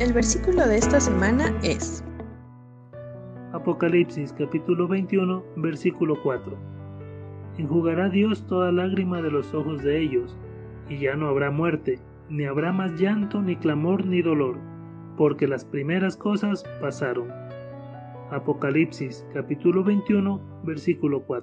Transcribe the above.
El versículo de esta semana es Apocalipsis capítulo 21 versículo 4. Enjugará Dios toda lágrima de los ojos de ellos, y ya no habrá muerte, ni habrá más llanto, ni clamor, ni dolor, porque las primeras cosas pasaron. Apocalipsis capítulo 21 versículo 4.